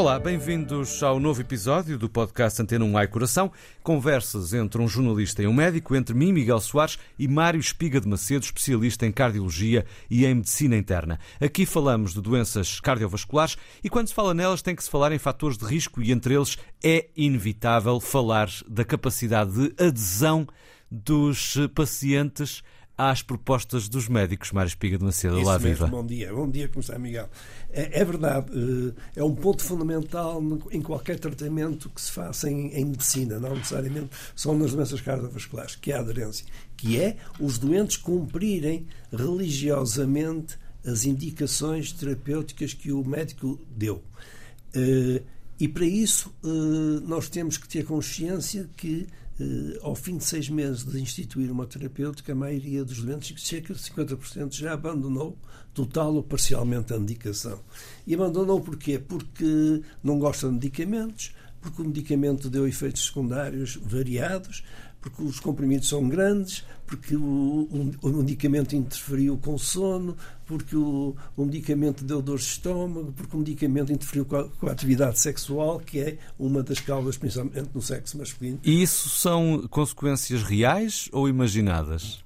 Olá, bem-vindos ao novo episódio do podcast Antena 1 Ai Coração. Conversas entre um jornalista e um médico, entre mim, Miguel Soares, e Mário Espiga de Macedo, especialista em cardiologia e em medicina interna. Aqui falamos de doenças cardiovasculares e quando se fala nelas tem que se falar em fatores de risco e entre eles é inevitável falar da capacidade de adesão dos pacientes às propostas dos médicos. Mário Espiga de Macedo, Isso lá mesmo, viva. Bom dia, bom dia, como está, Miguel? É, é verdade, eh, é um ponto fundamental em qualquer tratamento que se faça em, em medicina, não necessariamente só nas doenças cardiovasculares, que é a aderência, que é os doentes cumprirem religiosamente as indicações terapêuticas que o médico deu. Eh, E para isso eh, nós temos que ter consciência que eh, ao fim de seis meses de instituir uma terapêutica, a maioria dos doentes, cerca de 50%, já abandonou total ou parcialmente a medicação. E abandonou porquê? Porque não gosta de medicamentos, porque o medicamento deu efeitos secundários variados, porque os comprimidos são grandes, porque o, o- o medicamento interferiu com o sono, porque o, o medicamento deu dor de estômago, porque o medicamento interferiu com a, com a atividade sexual, que é uma das causas, principalmente no sexo masculino. E isso são consequências reais ou imaginadas?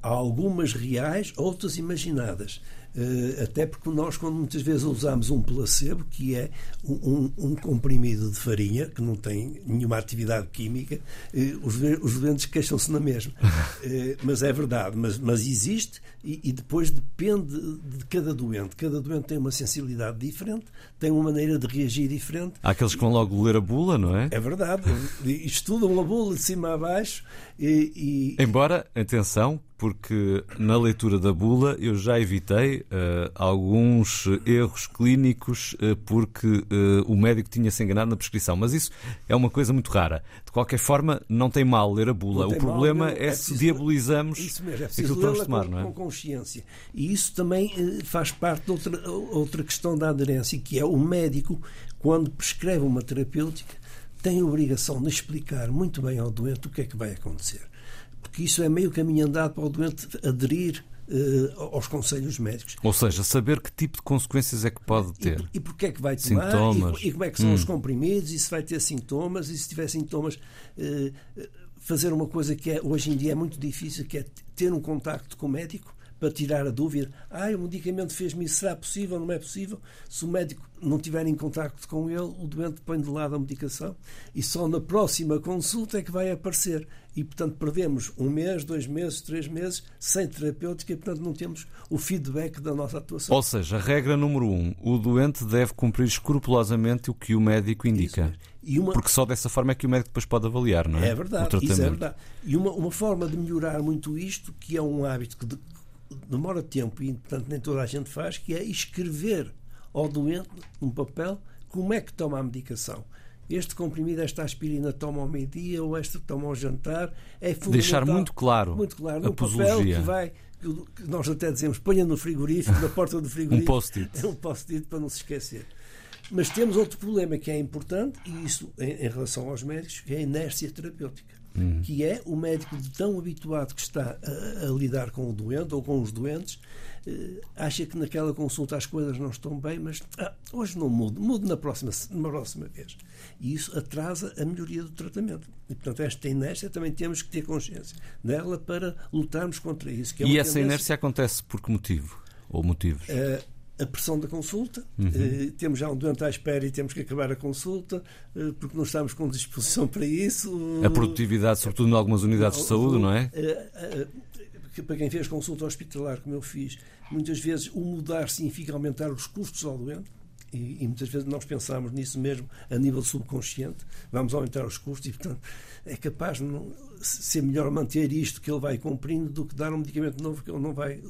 Há algumas reais, outras imaginadas. Eh, até porque nós, quando muitas vezes usamos um placebo, que é um, um- um comprimido de farinha, que não tem nenhuma atividade química, eh, os, os doentes queixam-se na mesma. Eh, mas é verdade, mas, mas existe e, e depois depende de cada doente. Cada doente tem uma sensibilidade diferente, tem uma maneira de reagir diferente. Há aqueles que vão logo ler a bula, não é? É verdade. Estudam a bula de cima a baixo e- e, Embora, atenção, porque na leitura da bula eu já evitei eh, alguns erros clínicos eh, porque eh, o médico tinha-se enganado na prescrição. Mas isso é uma coisa muito rara. De qualquer forma, não tem mal ler a bula. O mal, problema não. é, É se diabolizamos Isso mesmo, é aquilo que vamos tomar, com, não é? com consciência. E isso também faz parte de outra, outra questão da aderência, que é o médico, quando prescreve uma terapêutica, tem a obrigação de explicar muito bem ao doente o que é que vai acontecer. Porque isso é meio caminho andado para o doente aderir eh, aos conselhos médicos. Ou seja, saber que tipo de consequências é que pode E, ter. por- e porque é que vai tomar Sintomas. e, e como é que são Hum. os comprimidos e se vai ter sintomas e se tiver sintomas eh, eh, fazer uma coisa que é, hoje em dia é muito difícil que é ter um contacto com o médico para tirar a dúvida ah, o medicamento fez-me isso, será possível, não é possível se o médico não tiver em contacto com ele o doente põe de lado a medicação e só na próxima consulta é que vai aparecer e portanto perdemos um mês, dois meses, três meses sem terapêutica e portanto não temos o feedback da nossa atuação Ou seja, regra número um: o doente deve cumprir escrupulosamente o que o médico indica. uma- Porque só dessa forma é que o médico depois pode avaliar, não é? É verdade, isso é verdade. E uma, uma forma de melhorar muito isto, que é um hábito que de- demora tempo e, portanto, nem toda a gente faz, que é escrever ao doente, num papel, como é que toma a medicação. Este comprimido, esta aspirina toma ao meio-dia ou esta toma ao jantar. É Deixar muito claro muito claro, a posologia. que vai, que nós até dizemos, ponha no frigorífico, na porta do frigorífico. Um post-it. Um post-it para não se esquecer. Mas temos outro problema que é importante, e isso em, em relação aos médicos, que é a inércia terapêutica. Uhum. Que é o médico tão habituado que está a, a lidar com o doente ou com os doentes, eh, acha que naquela consulta as coisas não estão bem, mas ah, hoje não mudo, mudo na próxima, na próxima vez. E isso atrasa a melhoria do tratamento. E, portanto, esta inércia também temos que ter consciência dela para lutarmos contra isso. é E essa inércia acontece por que motivo? Ou motivos? eh, a pressão da consulta. Uhum. Eh, temos já um doente à espera e temos que acabar a consulta eh, porque não estamos com disposição para isso. A produtividade, sobretudo em algumas unidades de saúde, não é? Eh, eh, que para quem fez consulta hospitalar, como eu fiz, muitas vezes o mudar significa aumentar os custos ao doente. E, e muitas vezes nós pensamos nisso mesmo a nível subconsciente, vamos aumentar os custos e, portanto, é capaz de não, ser melhor manter isto que ele vai cumprindo do que dar um medicamento novo que ele não vai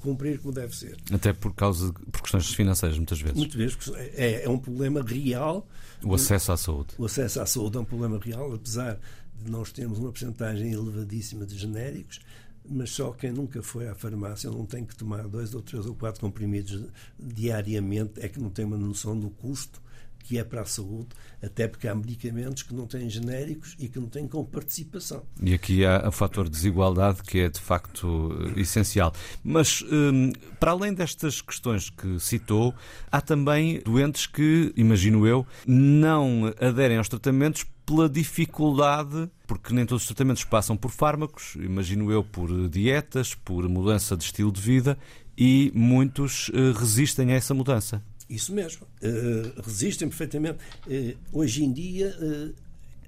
cumprir como deve ser. Até por causa de, por questões financeiras, muitas vezes. Muito vezes é, é um problema real. O acesso à saúde. O acesso à saúde é um problema real, apesar de nós termos uma porcentagem elevadíssima de genéricos, mas só quem nunca foi à farmácia não tem que tomar dois ou três ou quatro comprimidos diariamente é que não tem uma noção do custo que é para a saúde, até porque há medicamentos que não têm genéricos e que não têm com participação. E aqui há o fator de desigualdade que é de facto essencial. Mas hum, para além destas questões que citou, há também doentes que, imagino eu, não aderem aos tratamentos pela dificuldade, porque nem todos os tratamentos passam por fármacos, imagino eu, por dietas, por mudança de estilo de vida, e muitos eh, resistem a essa mudança. Isso mesmo. Uh, resistem perfeitamente. Uh, hoje em dia uh,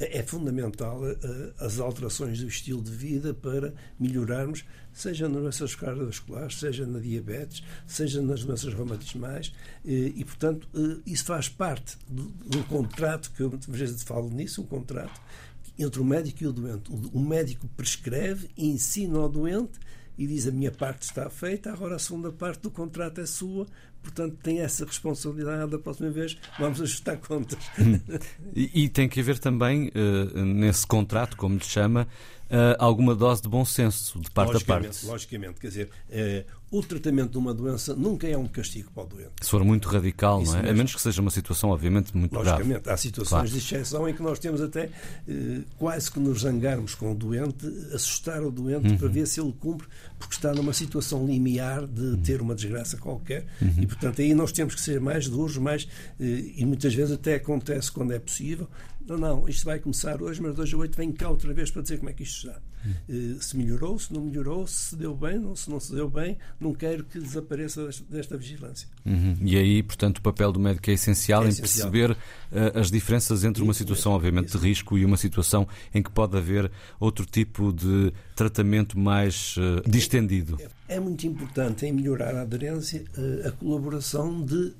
é fundamental as alterações do estilo de vida para melhorarmos, seja nas doenças cardiovasculares, seja na diabetes, seja nas doenças reumatismais, e, portanto, isso faz parte do, do contrato, que eu às vezes falo nisso, um contrato entre o médico e o doente. O, o médico prescreve, ensina ao doente e diz a minha parte está feita, agora a segunda parte do contrato é sua, portanto tem essa responsabilidade da próxima vez vamos ajustar contas. e, e, tem que haver também, uh, nesse contrato, como lhe chama, alguma dose de bom senso de parte a parte. Logicamente, quer dizer, uh, o tratamento de uma doença nunca é um castigo para o doente. Se for muito radical, Isso não é? Mesmo. A menos que seja uma situação, obviamente, muito Logicamente, grave. há situações claro. de exceção em que nós temos até eh, quase que nos zangarmos com o doente, assustar o doente uhum. para ver se ele cumpre, porque está numa situação limiar de uhum. ter uma desgraça qualquer. Uhum. E, portanto, aí nós temos que ser mais duros, mais, eh, e muitas vezes até acontece quando é possível. Não, não, isto vai começar hoje, mas hoje a oito vem cá outra vez para dizer como é que isto está. Eh, se melhorou, se não melhorou, se deu bem, ou se não se deu bem, não quero que desapareça desta, desta vigilância. Uhum. E aí, portanto, o papel do médico é essencial é em essencial. perceber uh, as diferenças entre uma situação, obviamente, de risco e uma situação em que pode haver outro tipo de tratamento mais uh, distendido. É, é, muito importante em melhorar a aderência a colaboração de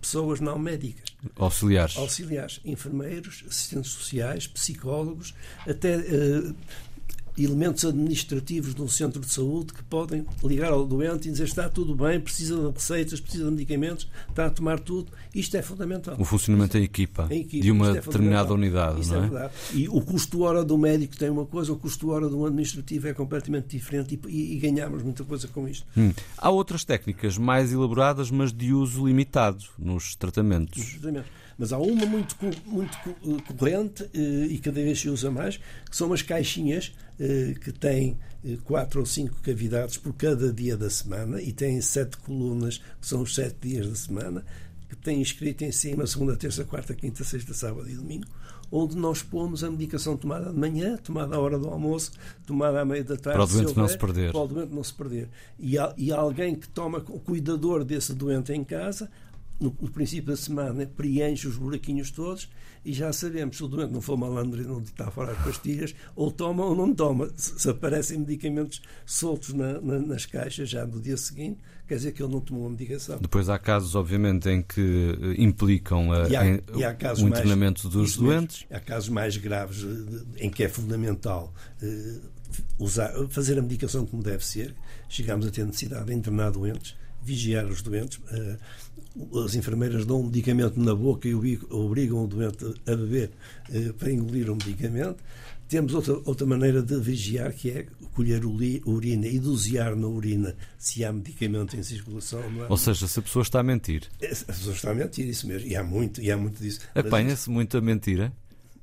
pessoas não médicas. Auxiliares. Auxiliares, enfermeiros, assistentes sociais, psicólogos, até uh, elementos administrativos de um centro de saúde que podem ligar ao doente e dizer está tudo bem, precisa de receitas, precisa de medicamentos, está a tomar tudo. Isto é fundamental. O funcionamento da equipa, equipa, de uma é determinada unidade. Isto não é? é verdade. E o custo-hora do médico tem uma coisa, o custo-hora do administrativo é completamente diferente e, e, e ganhamos muita coisa com isto. Hum. Há outras técnicas mais elaboradas, mas de uso limitado nos tratamentos. Nos tratamentos. Mas há uma muito, muito corrente eh, e cada vez se usa mais, que são as caixinhas eh, que têm eh, quatro ou cinco cavidades por cada dia da semana e têm sete colunas, que são os sete dias da semana, que têm escrito em cima segunda, terça, quarta, quinta, sexta, sábado e domingo, onde nós pomos a medicação tomada de manhã, tomada à hora do almoço, tomada à meia da tarde. Para o doente houver, não se perder. Para o doente não se perder. E, e alguém que toma o cuidador desse doente em casa no, no, princípio da semana, preenche os buraquinhos todos e já sabemos se o doente não for malandro e não está fora as pastilhas, ou toma ou não toma. Se, se aparecem medicamentos soltos na, na, nas caixas já no dia seguinte, quer dizer que ele não tomou a medicação. Depois há casos, obviamente, em que eh, implicam a, há, em, o internamento mais, dos doentes. Mesmo, há casos mais graves em que é fundamental usar, fazer a medicação como deve ser. Chegamos a ter necessidade de internar doentes, vigiar os doentes. As enfermeiras dão um medicamento na boca e obrigam o doente a beber eh, para engolir o medicamento. Temos outra, outra maneira de vigiar, que é colher urina e dosear na urina se há medicamento em circulação. É? Ou seja, se a pessoa está a mentir. A pessoa está a mentir, isso mesmo. E há muito, e há muito disso. Apanha-se muito a mentira?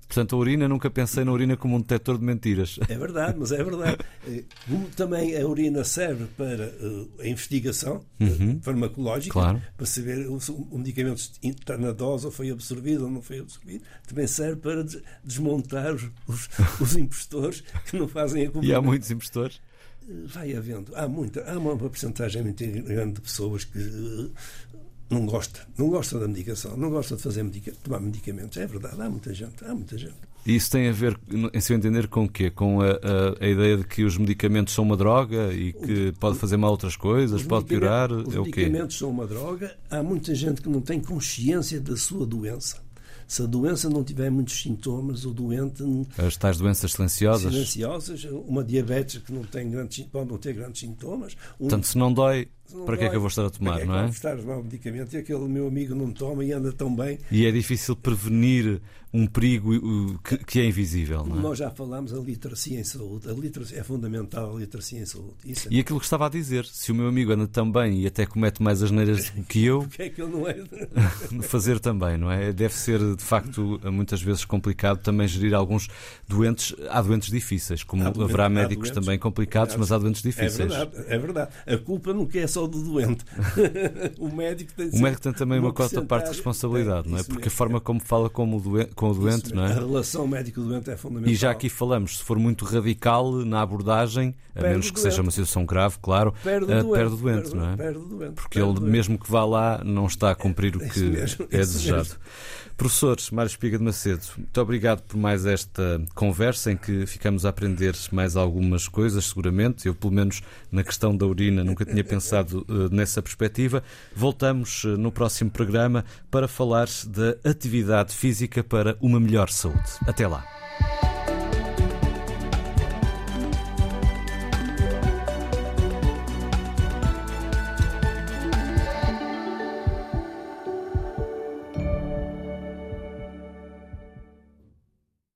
Portanto, a urina, nunca pensei na urina como um detector de mentiras. É verdade, mas é verdade. Eh, como também a urina serve para uh, a investigação eh, uhum. farmacológica, claro. para saber se o medicamento está na dose ou foi absorvido ou não foi absorvido, também serve para desmontar os, os, os impostores que não fazem a cobertura. E há muitos impostores? Vai havendo. Há, muita, há uma porcentagem muito grande de pessoas que não gosta, não gosta da medicação, não gosta de fazer medica, tomar medicamentos. É verdade, há muita gente, há muita gente. E isso tem a ver, em seu entender, com o quê? Com a, a, a, ideia de que os medicamentos são uma droga e que o, pode fazer mal outras coisas, pode piorar? Os é medicamentos são uma droga. Há muita gente que não tem consciência da sua doença. Se a doença não tiver muitos sintomas, o doente. As tais doenças silenciosas? Silenciosas, uma diabetes que não tem grandes, pode não ter grandes sintomas. Um, Portanto, se não dói, não para que é que eu vou estar a tomar, é não é? Estar a tomar um medicamento e aquele meu amigo não toma e anda tão bem. E é difícil prevenir um perigo que, que é invisível. Não é? Nós já falámos a literacia em saúde. A literacia é fundamental a literacia em saúde. Isso é... E aquilo que estava a dizer, se o meu amigo anda tão bem e até comete mais asneiras que eu, é que ele não é? fazer também, não é? Deve ser de facto muitas vezes complicado também gerir alguns doentes. Há doentes difíceis, como haverá médicos doentes, também complicados, mas há doentes difíceis. É verdade, é verdade. A culpa nunca é só do doente. o médico tem, o médico tem também uma, uma cota parte de responsabilidade, é, não é? Porque mesmo. a forma como fala com o doente, com o doente não é? A relação médico-doente é fundamental. E já aqui falamos, se for muito radical na abordagem, a perde menos que seja uma situação grave, claro, perde o doente, perde o doente perde, não é? Perde doente, Porque ele, mesmo que vá lá, não está a cumprir o é que mesmo, é desejado. Mesmo. Professores, Mário Espiga de Macedo, muito obrigado por mais esta conversa em que ficamos a aprender mais algumas coisas, seguramente. Eu, pelo menos na questão da urina, nunca tinha pensado uh, nessa perspectiva. Voltamos uh, no próximo programa para falar da atividade física para uma melhor saúde. Até lá.